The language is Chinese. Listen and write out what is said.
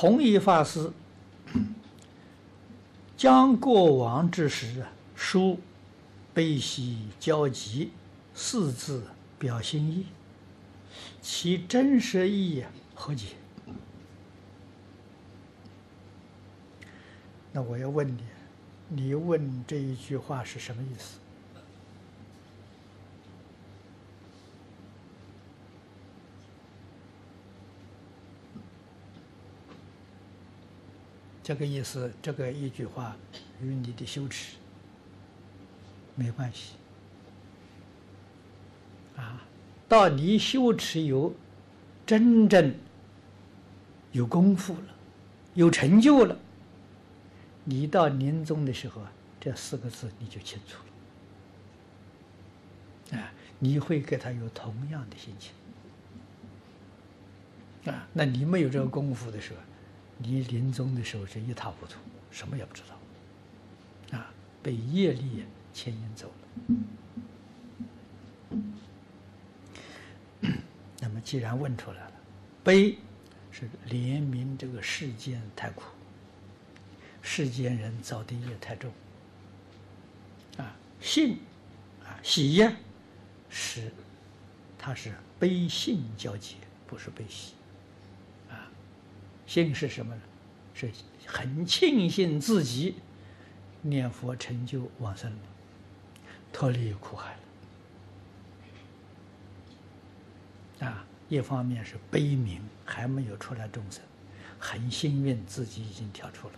弘一法师 将过往之时书悲喜交集四字表心意，其真实意义何解？那我要问你，你问这一句话是什么意思？这个意思，这个一句话与你的羞耻没关系啊。到你羞耻有真正有功夫了，有成就了，你到临终的时候啊，这四个字你就清楚了啊，你会给他有同样的心情啊。那你没有这个功夫的时候。你临终的时候是一塌糊涂，什么也不知道，啊，被业力牵引走了。那么既然问出来了，悲是怜悯这个世间太苦，世间人造的业太重，啊，信啊喜呀，是它是悲信交集，不是悲喜。幸是什么呢？是很庆幸自己念佛成就往生了，脱离苦海了。啊，一方面是悲悯还没有出来众生，很幸运自己已经跳出了。